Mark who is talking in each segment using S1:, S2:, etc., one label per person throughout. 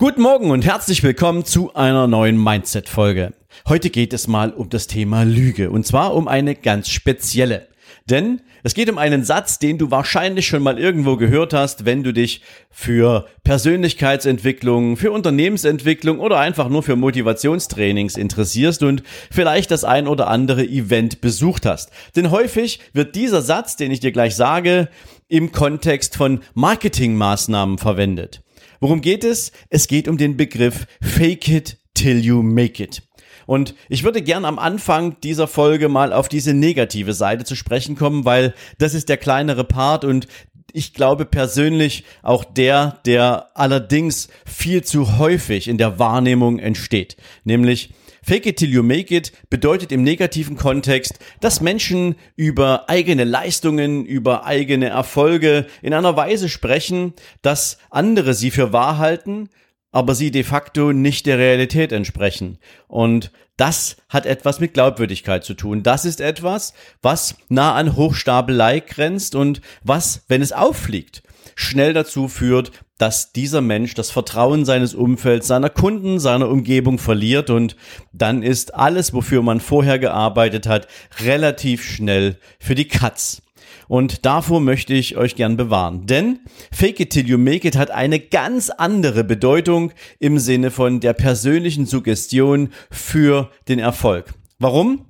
S1: Guten Morgen und herzlich willkommen zu einer neuen Mindset-Folge. Heute geht es mal um das Thema Lüge und zwar um eine ganz spezielle. Denn es geht um einen Satz, den du wahrscheinlich schon mal irgendwo gehört hast, wenn du dich für Persönlichkeitsentwicklung, für Unternehmensentwicklung oder einfach nur für Motivationstrainings interessierst und vielleicht das ein oder andere Event besucht hast. Denn häufig wird dieser Satz, den ich dir gleich sage, im Kontext von Marketingmaßnahmen verwendet. Worum geht es? Es geht um den Begriff Fake it till you make it. Und ich würde gern am Anfang dieser Folge mal auf diese negative Seite zu sprechen kommen, weil das ist der kleinere Part und ich glaube persönlich auch der, der allerdings viel zu häufig in der Wahrnehmung entsteht. Nämlich Fake it till you make it bedeutet im negativen Kontext, dass Menschen über eigene Leistungen, über eigene Erfolge in einer Weise sprechen, dass andere sie für wahr halten, aber sie de facto nicht der Realität entsprechen. Und das hat etwas mit Glaubwürdigkeit zu tun. Das ist etwas, was nah an Hochstapelei grenzt und was, wenn es auffliegt, schnell dazu führt, dass dieser Mensch das Vertrauen seines Umfelds, seiner Kunden, seiner Umgebung verliert und dann ist alles, wofür man vorher gearbeitet hat, relativ schnell für die Katz. Und davor möchte ich euch gern bewahren. Denn Fake it till you make it hat eine ganz andere Bedeutung im Sinne von der persönlichen Suggestion für den Erfolg. Warum?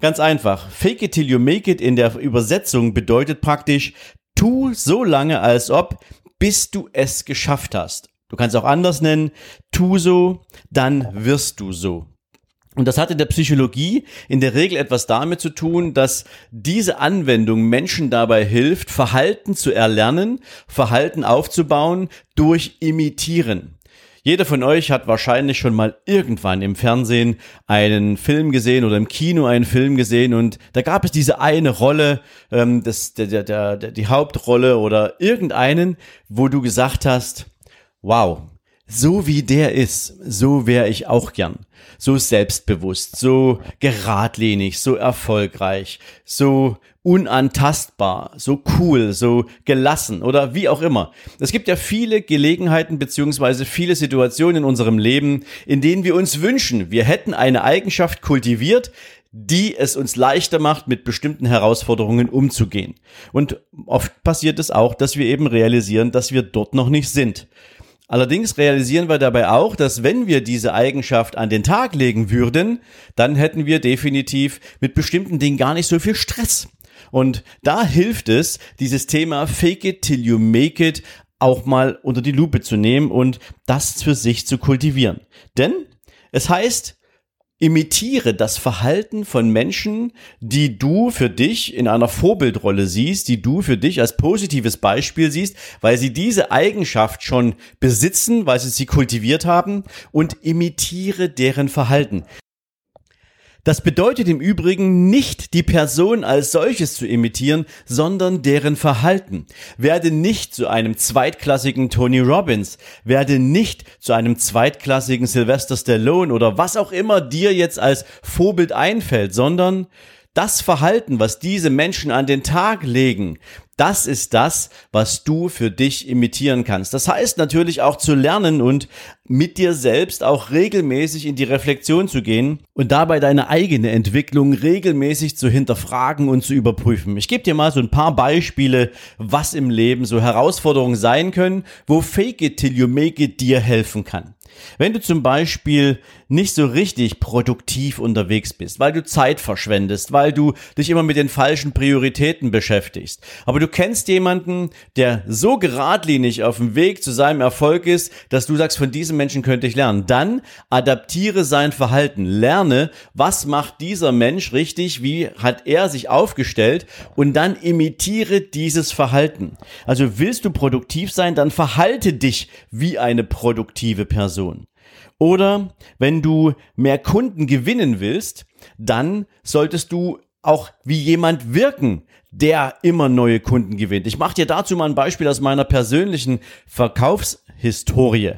S1: Ganz einfach. Fake it till you make it in der Übersetzung bedeutet praktisch, tu so lange als ob, bis du es geschafft hast. Du kannst auch anders nennen, tu so, dann wirst du so. Und das hat in der Psychologie in der Regel etwas damit zu tun, dass diese Anwendung Menschen dabei hilft, Verhalten zu erlernen, Verhalten aufzubauen durch Imitieren. Jeder von euch hat wahrscheinlich schon mal irgendwann im Fernsehen einen Film gesehen oder im Kino einen Film gesehen und da gab es diese eine Rolle, ähm, das, der, der, der, die Hauptrolle oder irgendeinen, wo du gesagt hast, wow, so wie der ist, so wäre ich auch gern. So selbstbewusst, so geradlinig, so erfolgreich, so unantastbar, so cool, so gelassen oder wie auch immer. Es gibt ja viele Gelegenheiten beziehungsweise viele Situationen in unserem Leben, in denen wir uns wünschen, wir hätten eine Eigenschaft kultiviert, die es uns leichter macht, mit bestimmten Herausforderungen umzugehen. Und oft passiert es auch, dass wir eben realisieren, dass wir dort noch nicht sind. Allerdings realisieren wir dabei auch, dass wenn wir diese Eigenschaft an den Tag legen würden, dann hätten wir definitiv mit bestimmten Dingen gar nicht so viel Stress. Und da hilft es, dieses Thema Fake it till you make it auch mal unter die Lupe zu nehmen und das für sich zu kultivieren. Denn es heißt, imitiere das Verhalten von Menschen, die du für dich in einer Vorbildrolle siehst, die du für dich als positives Beispiel siehst, weil sie diese Eigenschaft schon besitzen, weil sie sie kultiviert haben und imitiere deren Verhalten. Das bedeutet im Übrigen nicht die Person als solches zu imitieren, sondern deren Verhalten. Werde nicht zu einem zweitklassigen Tony Robbins, werde nicht zu einem zweitklassigen Sylvester Stallone oder was auch immer dir jetzt als Vorbild einfällt, sondern das Verhalten, was diese Menschen an den Tag legen, das ist das, was du für dich imitieren kannst. Das heißt natürlich auch zu lernen und mit dir selbst auch regelmäßig in die Reflexion zu gehen und dabei deine eigene Entwicklung regelmäßig zu hinterfragen und zu überprüfen. Ich gebe dir mal so ein paar Beispiele, was im Leben so Herausforderungen sein können, wo Fake it till you make it dir helfen kann. Wenn du zum Beispiel nicht so richtig produktiv unterwegs bist, weil du Zeit verschwendest, weil du dich immer mit den falschen Prioritäten beschäftigst, aber du kennst jemanden, der so geradlinig auf dem Weg zu seinem Erfolg ist, dass du sagst, von diesem Menschen könnte ich lernen, dann adaptiere sein Verhalten, lerne, was macht dieser Mensch richtig, wie hat er sich aufgestellt und dann imitiere dieses Verhalten. Also willst du produktiv sein, dann verhalte dich wie eine produktive Person. Oder wenn du mehr Kunden gewinnen willst, dann solltest du auch wie jemand wirken, der immer neue Kunden gewinnt. Ich mache dir dazu mal ein Beispiel aus meiner persönlichen Verkaufshistorie.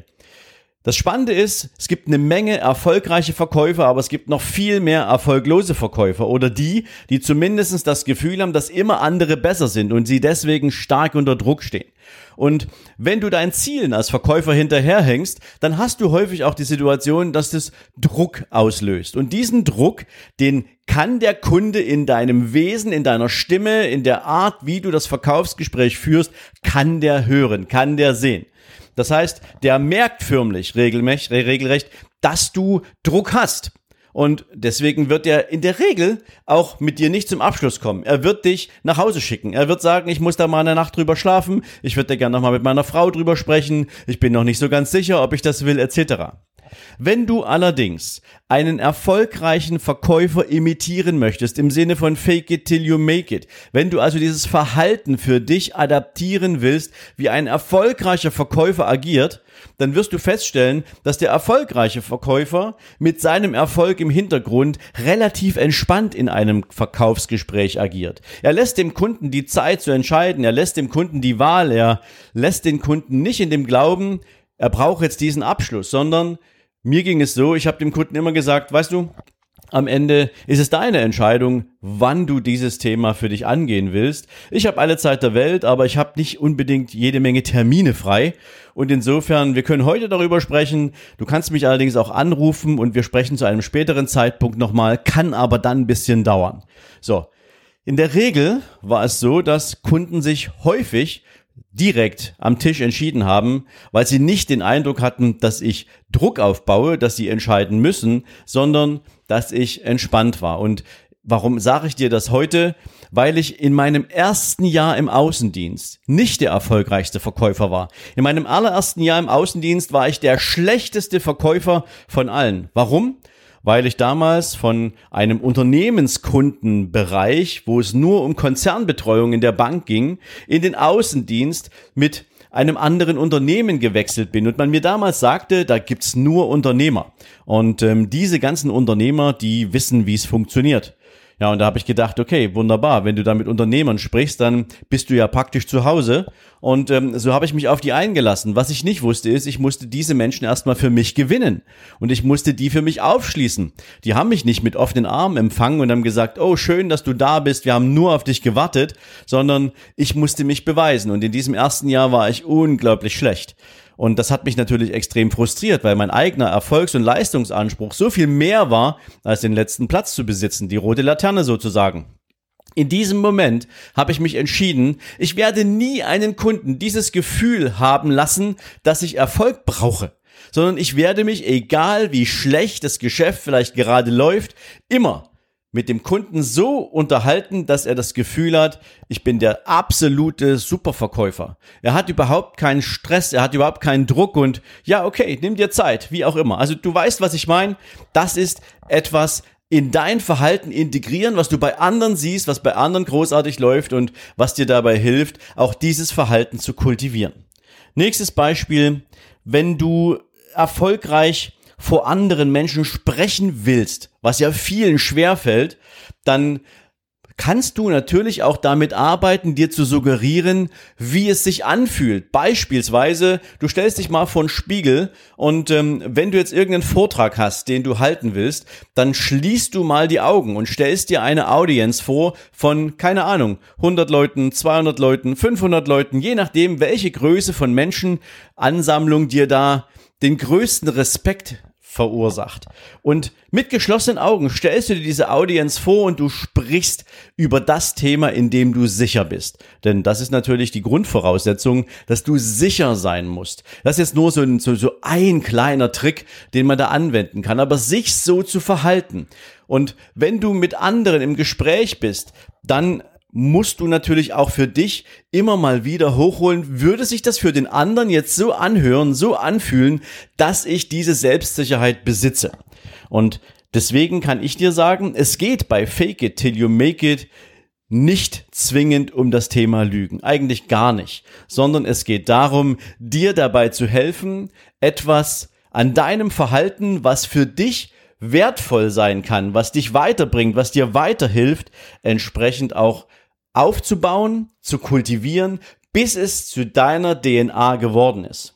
S1: Das Spannende ist, es gibt eine Menge erfolgreiche Verkäufer, aber es gibt noch viel mehr erfolglose Verkäufer oder die, die zumindest das Gefühl haben, dass immer andere besser sind und sie deswegen stark unter Druck stehen. Und wenn du deinen Zielen als Verkäufer hinterherhängst, dann hast du häufig auch die Situation, dass das Druck auslöst. Und diesen Druck, den kann der Kunde in deinem Wesen, in deiner Stimme, in der Art, wie du das Verkaufsgespräch führst, kann der hören, kann der sehen. Das heißt, der merkt förmlich regelrecht, dass du Druck hast. Und deswegen wird er in der Regel auch mit dir nicht zum Abschluss kommen. Er wird dich nach Hause schicken. Er wird sagen, ich muss da mal eine Nacht drüber schlafen. Ich würde da gerne nochmal mit meiner Frau drüber sprechen. Ich bin noch nicht so ganz sicher, ob ich das will, etc. Wenn du allerdings einen erfolgreichen Verkäufer imitieren möchtest, im Sinne von fake it till you make it, wenn du also dieses Verhalten für dich adaptieren willst, wie ein erfolgreicher Verkäufer agiert, dann wirst du feststellen, dass der erfolgreiche Verkäufer mit seinem Erfolg im Hintergrund relativ entspannt in einem Verkaufsgespräch agiert. Er lässt dem Kunden die Zeit zu entscheiden, er lässt dem Kunden die Wahl, er lässt den Kunden nicht in dem Glauben, er braucht jetzt diesen Abschluss, sondern mir ging es so, ich habe dem Kunden immer gesagt, weißt du, am Ende ist es deine Entscheidung, wann du dieses Thema für dich angehen willst. Ich habe alle Zeit der Welt, aber ich habe nicht unbedingt jede Menge Termine frei. Und insofern, wir können heute darüber sprechen. Du kannst mich allerdings auch anrufen und wir sprechen zu einem späteren Zeitpunkt nochmal, kann aber dann ein bisschen dauern. So. In der Regel war es so, dass Kunden sich häufig direkt am Tisch entschieden haben, weil sie nicht den Eindruck hatten, dass ich Druck aufbaue, dass sie entscheiden müssen, sondern dass ich entspannt war. Und warum sage ich dir das heute? Weil ich in meinem ersten Jahr im Außendienst nicht der erfolgreichste Verkäufer war. In meinem allerersten Jahr im Außendienst war ich der schlechteste Verkäufer von allen. Warum? Weil ich damals von einem Unternehmenskundenbereich, wo es nur um Konzernbetreuung in der Bank ging, in den Außendienst mit einem anderen Unternehmen gewechselt bin und man mir damals sagte, da gibt's nur Unternehmer. Und ähm, diese ganzen Unternehmer, die wissen, wie es funktioniert. Ja, und da habe ich gedacht, okay, wunderbar, wenn du da mit Unternehmern sprichst, dann bist du ja praktisch zu Hause. Und ähm, so habe ich mich auf die eingelassen. Was ich nicht wusste, ist, ich musste diese Menschen erstmal für mich gewinnen. Und ich musste die für mich aufschließen. Die haben mich nicht mit offenen Armen empfangen und haben gesagt, oh, schön, dass du da bist, wir haben nur auf dich gewartet, sondern ich musste mich beweisen. Und in diesem ersten Jahr war ich unglaublich schlecht. Und das hat mich natürlich extrem frustriert, weil mein eigener Erfolgs- und Leistungsanspruch so viel mehr war, als den letzten Platz zu besitzen, die rote Laterne sozusagen. In diesem Moment habe ich mich entschieden, ich werde nie einen Kunden dieses Gefühl haben lassen, dass ich Erfolg brauche, sondern ich werde mich, egal wie schlecht das Geschäft vielleicht gerade läuft, immer mit dem Kunden so unterhalten, dass er das Gefühl hat, ich bin der absolute Superverkäufer. Er hat überhaupt keinen Stress, er hat überhaupt keinen Druck und ja, okay, nimm dir Zeit, wie auch immer. Also du weißt, was ich meine. Das ist etwas in dein Verhalten integrieren, was du bei anderen siehst, was bei anderen großartig läuft und was dir dabei hilft, auch dieses Verhalten zu kultivieren. Nächstes Beispiel, wenn du erfolgreich vor anderen Menschen sprechen willst, was ja vielen schwerfällt, dann kannst du natürlich auch damit arbeiten, dir zu suggerieren, wie es sich anfühlt. Beispielsweise, du stellst dich mal vor einen Spiegel und ähm, wenn du jetzt irgendeinen Vortrag hast, den du halten willst, dann schließt du mal die Augen und stellst dir eine Audience vor von, keine Ahnung, 100 Leuten, 200 Leuten, 500 Leuten, je nachdem, welche Größe von Menschenansammlung dir da den größten Respekt verursacht. Und mit geschlossenen Augen stellst du dir diese Audience vor und du sprichst über das Thema, in dem du sicher bist. Denn das ist natürlich die Grundvoraussetzung, dass du sicher sein musst. Das ist jetzt nur so ein, so, so ein kleiner Trick, den man da anwenden kann. Aber sich so zu verhalten. Und wenn du mit anderen im Gespräch bist, dann musst du natürlich auch für dich immer mal wieder hochholen. Würde sich das für den anderen jetzt so anhören, so anfühlen, dass ich diese Selbstsicherheit besitze? Und deswegen kann ich dir sagen, es geht bei Fake It Till You Make It nicht zwingend um das Thema Lügen, eigentlich gar nicht, sondern es geht darum, dir dabei zu helfen, etwas an deinem Verhalten, was für dich wertvoll sein kann, was dich weiterbringt, was dir weiterhilft, entsprechend auch aufzubauen, zu kultivieren, bis es zu deiner DNA geworden ist.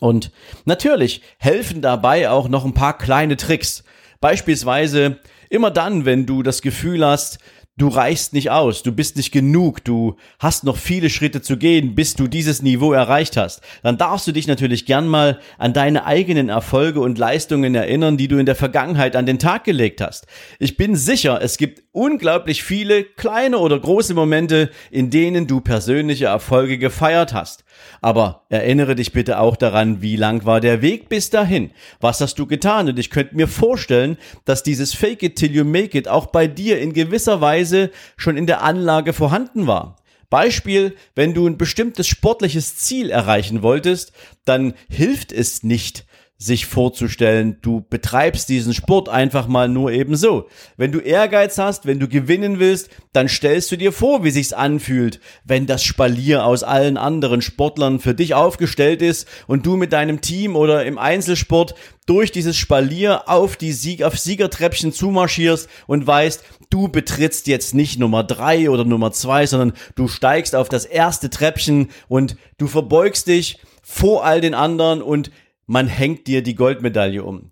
S1: Und natürlich helfen dabei auch noch ein paar kleine Tricks. Beispielsweise immer dann, wenn du das Gefühl hast, du reichst nicht aus, du bist nicht genug, du hast noch viele Schritte zu gehen, bis du dieses Niveau erreicht hast, dann darfst du dich natürlich gern mal an deine eigenen Erfolge und Leistungen erinnern, die du in der Vergangenheit an den Tag gelegt hast. Ich bin sicher, es gibt unglaublich viele kleine oder große Momente, in denen du persönliche Erfolge gefeiert hast. Aber erinnere dich bitte auch daran, wie lang war der Weg bis dahin? Was hast du getan? Und ich könnte mir vorstellen, dass dieses Fake it till you make it auch bei dir in gewisser Weise schon in der Anlage vorhanden war. Beispiel, wenn du ein bestimmtes sportliches Ziel erreichen wolltest, dann hilft es nicht, sich vorzustellen, du betreibst diesen Sport einfach mal nur eben so. Wenn du Ehrgeiz hast, wenn du gewinnen willst, dann stellst du dir vor, wie sich's anfühlt, wenn das Spalier aus allen anderen Sportlern für dich aufgestellt ist und du mit deinem Team oder im Einzelsport durch dieses Spalier auf die Sieg auf Siegertreppchen zumarschierst und weißt, du betrittst jetzt nicht Nummer drei oder Nummer zwei, sondern du steigst auf das erste Treppchen und du verbeugst dich vor all den anderen und man hängt dir die Goldmedaille um.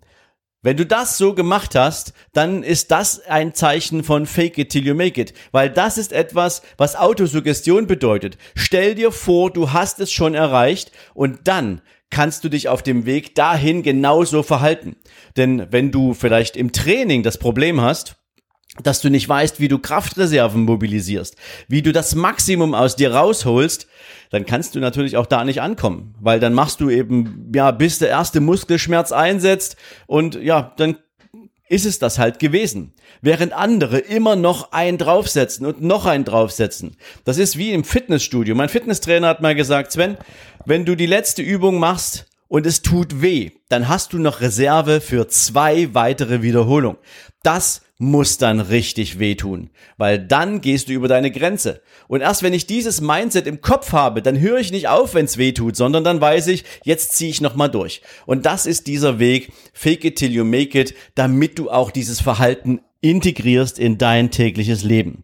S1: Wenn du das so gemacht hast, dann ist das ein Zeichen von Fake it till you make it, weil das ist etwas, was Autosuggestion bedeutet. Stell dir vor, du hast es schon erreicht und dann kannst du dich auf dem Weg dahin genauso verhalten. Denn wenn du vielleicht im Training das Problem hast, dass du nicht weißt, wie du Kraftreserven mobilisierst, wie du das Maximum aus dir rausholst, dann kannst du natürlich auch da nicht ankommen, weil dann machst du eben, ja, bis der erste Muskelschmerz einsetzt und ja, dann ist es das halt gewesen. Während andere immer noch einen draufsetzen und noch einen draufsetzen. Das ist wie im Fitnessstudio. Mein Fitnesstrainer hat mal gesagt, Sven, wenn du die letzte Übung machst und es tut weh, dann hast du noch Reserve für zwei weitere Wiederholungen. Das muss dann richtig wehtun, weil dann gehst du über deine Grenze. Und erst wenn ich dieses Mindset im Kopf habe, dann höre ich nicht auf, wenn es weh tut, sondern dann weiß ich, jetzt ziehe ich nochmal durch. Und das ist dieser Weg, fake it till you make it, damit du auch dieses Verhalten integrierst in dein tägliches Leben.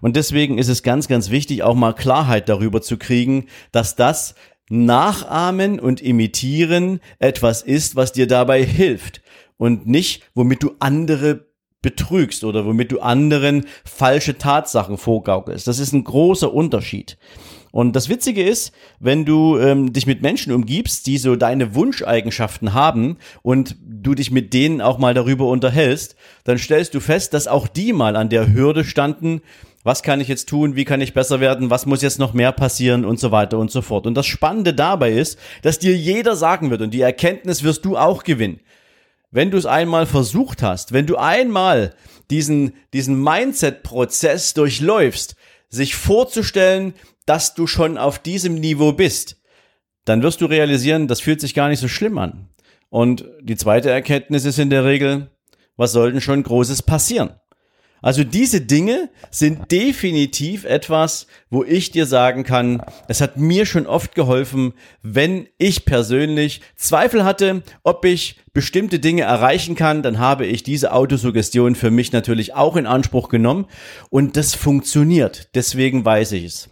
S1: Und deswegen ist es ganz, ganz wichtig, auch mal Klarheit darüber zu kriegen, dass das Nachahmen und Imitieren etwas ist, was dir dabei hilft und nicht, womit du andere betrügst oder womit du anderen falsche Tatsachen vorgaukelst. Das ist ein großer Unterschied. Und das Witzige ist, wenn du ähm, dich mit Menschen umgibst, die so deine Wunscheigenschaften haben und du dich mit denen auch mal darüber unterhältst, dann stellst du fest, dass auch die mal an der Hürde standen, was kann ich jetzt tun, wie kann ich besser werden, was muss jetzt noch mehr passieren und so weiter und so fort. Und das Spannende dabei ist, dass dir jeder sagen wird und die Erkenntnis wirst du auch gewinnen wenn du es einmal versucht hast, wenn du einmal diesen, diesen Mindset-Prozess durchläufst, sich vorzustellen, dass du schon auf diesem Niveau bist, dann wirst du realisieren, das fühlt sich gar nicht so schlimm an. Und die zweite Erkenntnis ist in der Regel, was soll denn schon Großes passieren? Also diese Dinge sind definitiv etwas, wo ich dir sagen kann, es hat mir schon oft geholfen, wenn ich persönlich Zweifel hatte, ob ich bestimmte Dinge erreichen kann, dann habe ich diese Autosuggestion für mich natürlich auch in Anspruch genommen und das funktioniert. Deswegen weiß ich es.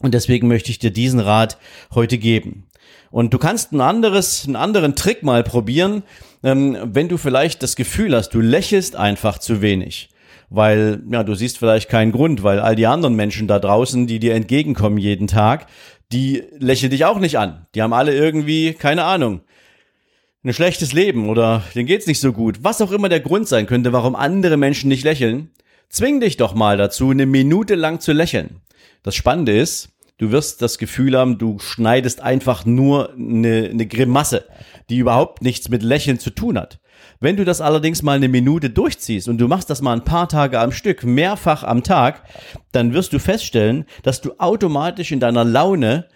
S1: Und deswegen möchte ich dir diesen Rat heute geben. Und du kannst ein anderes, einen anderen Trick mal probieren, ähm, wenn du vielleicht das Gefühl hast, du lächelst einfach zu wenig weil ja, du siehst vielleicht keinen Grund, weil all die anderen Menschen da draußen, die dir entgegenkommen jeden Tag, die lächeln dich auch nicht an. Die haben alle irgendwie, keine Ahnung, ein schlechtes Leben oder denen geht's nicht so gut. Was auch immer der Grund sein könnte, warum andere Menschen nicht lächeln, zwing dich doch mal dazu, eine Minute lang zu lächeln. Das Spannende ist, du wirst das Gefühl haben, du schneidest einfach nur eine, eine Grimasse, die überhaupt nichts mit Lächeln zu tun hat. Wenn du das allerdings mal eine Minute durchziehst und du machst das mal ein paar Tage am Stück, mehrfach am Tag, dann wirst du feststellen, dass du automatisch in deiner Laune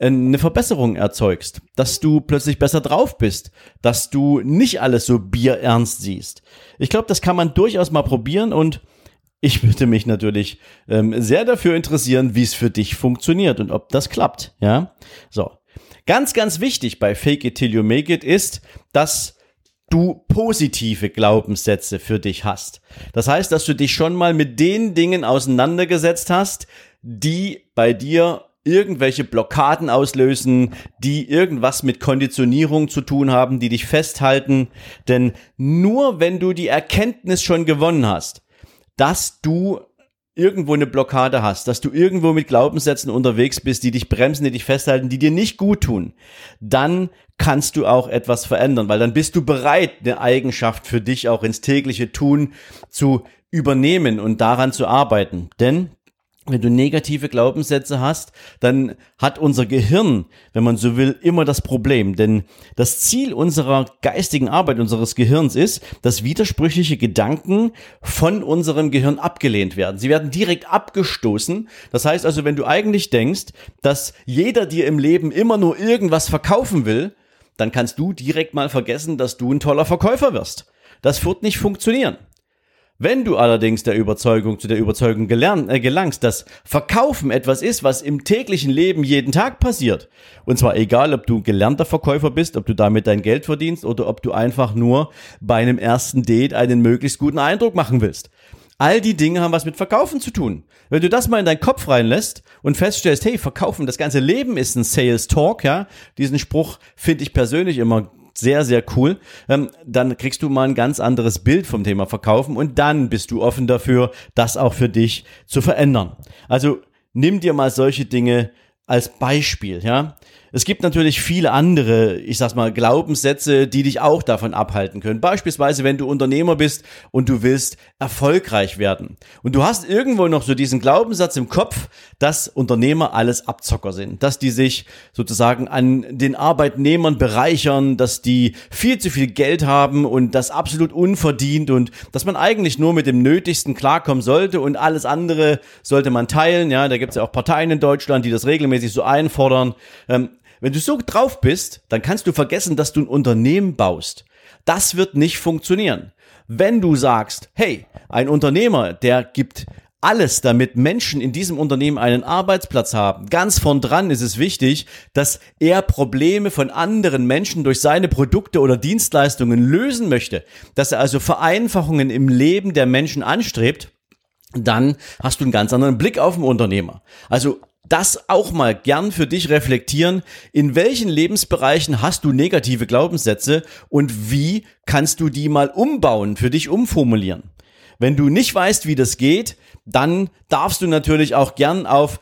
S1: eine Verbesserung erzeugst, dass du plötzlich besser drauf bist, dass du nicht alles so bierernst siehst. Ich glaube, das kann man durchaus mal probieren und ich würde mich natürlich ähm, sehr dafür interessieren, wie es für dich funktioniert und ob das klappt. Ja, so. Ganz, ganz wichtig bei Fake It Till You Make It ist, dass du positive Glaubenssätze für dich hast. Das heißt, dass du dich schon mal mit den Dingen auseinandergesetzt hast, die bei dir irgendwelche Blockaden auslösen, die irgendwas mit Konditionierung zu tun haben, die dich festhalten. Denn nur wenn du die Erkenntnis schon gewonnen hast, dass du irgendwo eine Blockade hast, dass du irgendwo mit Glaubenssätzen unterwegs bist, die dich bremsen, die dich festhalten, die dir nicht gut tun, dann kannst du auch etwas verändern, weil dann bist du bereit, eine Eigenschaft für dich auch ins tägliche Tun zu übernehmen und daran zu arbeiten. Denn wenn du negative Glaubenssätze hast, dann hat unser Gehirn, wenn man so will, immer das Problem. Denn das Ziel unserer geistigen Arbeit, unseres Gehirns ist, dass widersprüchliche Gedanken von unserem Gehirn abgelehnt werden. Sie werden direkt abgestoßen. Das heißt also, wenn du eigentlich denkst, dass jeder dir im Leben immer nur irgendwas verkaufen will, dann kannst du direkt mal vergessen, dass du ein toller Verkäufer wirst. Das wird nicht funktionieren. Wenn du allerdings der Überzeugung zu der Überzeugung gelernt, äh, gelangst, dass Verkaufen etwas ist, was im täglichen Leben jeden Tag passiert, und zwar egal, ob du gelernter Verkäufer bist, ob du damit dein Geld verdienst oder ob du einfach nur bei einem ersten Date einen möglichst guten Eindruck machen willst. All die Dinge haben was mit Verkaufen zu tun. Wenn du das mal in deinen Kopf reinlässt und feststellst, hey, Verkaufen, das ganze Leben ist ein Sales Talk, ja, diesen Spruch finde ich persönlich immer sehr, sehr cool. Ähm, dann kriegst du mal ein ganz anderes Bild vom Thema Verkaufen und dann bist du offen dafür, das auch für dich zu verändern. Also nimm dir mal solche Dinge als Beispiel, ja. Es gibt natürlich viele andere, ich sag's mal, Glaubenssätze, die dich auch davon abhalten können. Beispielsweise, wenn du Unternehmer bist und du willst erfolgreich werden. Und du hast irgendwo noch so diesen Glaubenssatz im Kopf, dass Unternehmer alles Abzocker sind, dass die sich sozusagen an den Arbeitnehmern bereichern, dass die viel zu viel Geld haben und das absolut unverdient und dass man eigentlich nur mit dem Nötigsten klarkommen sollte und alles andere sollte man teilen. Ja, da gibt's ja auch Parteien in Deutschland, die das regelmäßig so einfordern. Ähm, wenn du so drauf bist, dann kannst du vergessen, dass du ein Unternehmen baust. Das wird nicht funktionieren. Wenn du sagst, hey, ein Unternehmer, der gibt alles, damit Menschen in diesem Unternehmen einen Arbeitsplatz haben. Ganz von dran ist es wichtig, dass er Probleme von anderen Menschen durch seine Produkte oder Dienstleistungen lösen möchte, dass er also Vereinfachungen im Leben der Menschen anstrebt dann hast du einen ganz anderen Blick auf den Unternehmer. Also das auch mal gern für dich reflektieren. In welchen Lebensbereichen hast du negative Glaubenssätze und wie kannst du die mal umbauen, für dich umformulieren? Wenn du nicht weißt, wie das geht, dann darfst du natürlich auch gern auf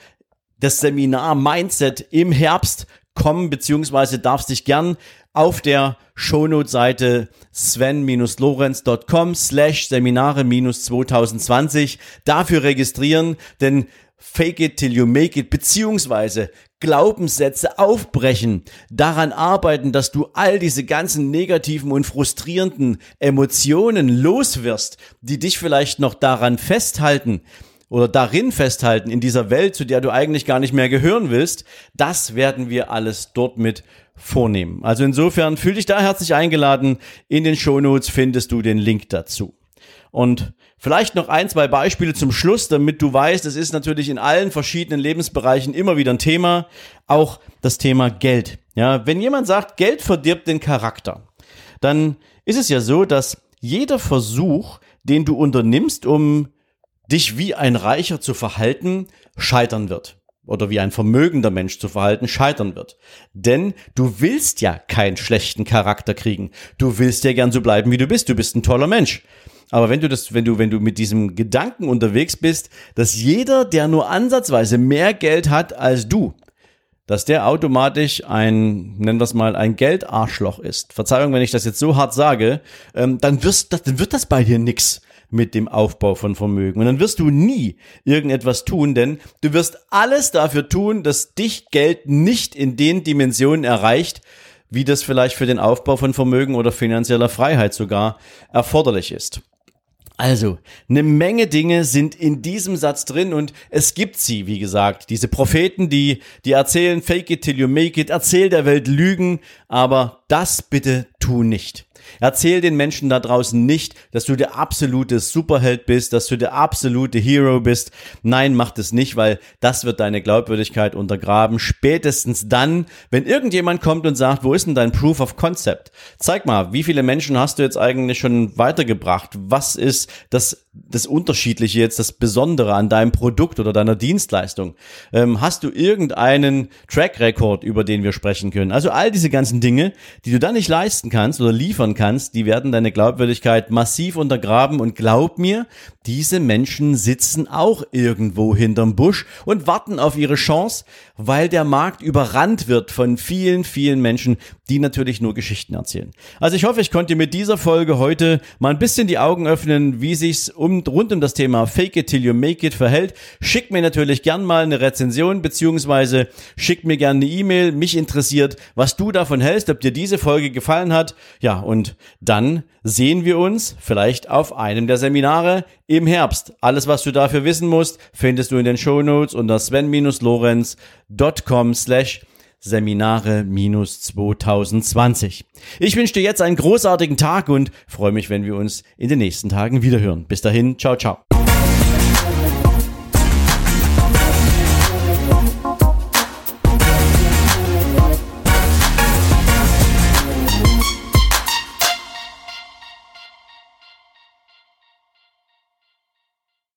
S1: das Seminar Mindset im Herbst kommen, beziehungsweise darfst dich gern auf der Shownote-Seite sven-lorenz.com slash Seminare-2020 dafür registrieren, denn Fake it till you make it, beziehungsweise Glaubenssätze aufbrechen, daran arbeiten, dass du all diese ganzen negativen und frustrierenden Emotionen loswirst, die dich vielleicht noch daran festhalten oder darin festhalten, in dieser Welt, zu der du eigentlich gar nicht mehr gehören willst, das werden wir alles dort mit vornehmen. Also insofern fühl dich da herzlich eingeladen. In den Shownotes findest du den Link dazu. Und vielleicht noch ein, zwei Beispiele zum Schluss, damit du weißt, es ist natürlich in allen verschiedenen Lebensbereichen immer wieder ein Thema. Auch das Thema Geld. Ja, wenn jemand sagt, Geld verdirbt den Charakter, dann ist es ja so, dass jeder Versuch, den du unternimmst, um dich wie ein Reicher zu verhalten, scheitern wird oder wie ein vermögender Mensch zu verhalten scheitern wird. Denn du willst ja keinen schlechten Charakter kriegen. Du willst ja gern so bleiben, wie du bist. Du bist ein toller Mensch. Aber wenn du das, wenn du, wenn du mit diesem Gedanken unterwegs bist, dass jeder, der nur ansatzweise mehr Geld hat als du, dass der automatisch ein, nennen wir es mal, ein Geldarschloch ist. Verzeihung, wenn ich das jetzt so hart sage, ähm, dann, wirst, dann wird das bei dir nix mit dem Aufbau von Vermögen. Und dann wirst du nie irgendetwas tun, denn du wirst alles dafür tun, dass dich Geld nicht in den Dimensionen erreicht, wie das vielleicht für den Aufbau von Vermögen oder finanzieller Freiheit sogar erforderlich ist. Also, eine Menge Dinge sind in diesem Satz drin und es gibt sie, wie gesagt, diese Propheten, die, die erzählen, fake it till you make it, erzähl der Welt Lügen, aber das bitte tu nicht. Erzähl den Menschen da draußen nicht, dass du der absolute Superheld bist, dass du der absolute Hero bist. Nein, mach das nicht, weil das wird deine Glaubwürdigkeit untergraben. Spätestens dann, wenn irgendjemand kommt und sagt, wo ist denn dein Proof of Concept? Zeig mal, wie viele Menschen hast du jetzt eigentlich schon weitergebracht? Was ist das, das Unterschiedliche jetzt, das Besondere an deinem Produkt oder deiner Dienstleistung? Ähm, hast du irgendeinen Track Record, über den wir sprechen können? Also all diese ganzen Dinge, die du dann nicht leisten kannst oder liefern kannst, die werden deine Glaubwürdigkeit massiv untergraben und glaub mir, diese Menschen sitzen auch irgendwo hinterm Busch und warten auf ihre Chance, weil der Markt überrannt wird von vielen, vielen Menschen, die natürlich nur Geschichten erzählen. Also ich hoffe, ich konnte mit dieser Folge heute mal ein bisschen die Augen öffnen, wie sich's um, rund um das Thema Fake it till you make it verhält. Schick mir natürlich gern mal eine Rezension, beziehungsweise schick mir gerne eine E-Mail. Mich interessiert, was du davon hältst, ob dir diese Folge gefallen hat. Ja, und dann sehen wir uns vielleicht auf einem der Seminare im Herbst. Alles, was du dafür wissen musst, findest du in den Show Notes unter sven-lorenz.com slash Seminare-2020. Ich wünsche dir jetzt einen großartigen Tag und freue mich, wenn wir uns in den nächsten Tagen wiederhören. Bis dahin, ciao, ciao.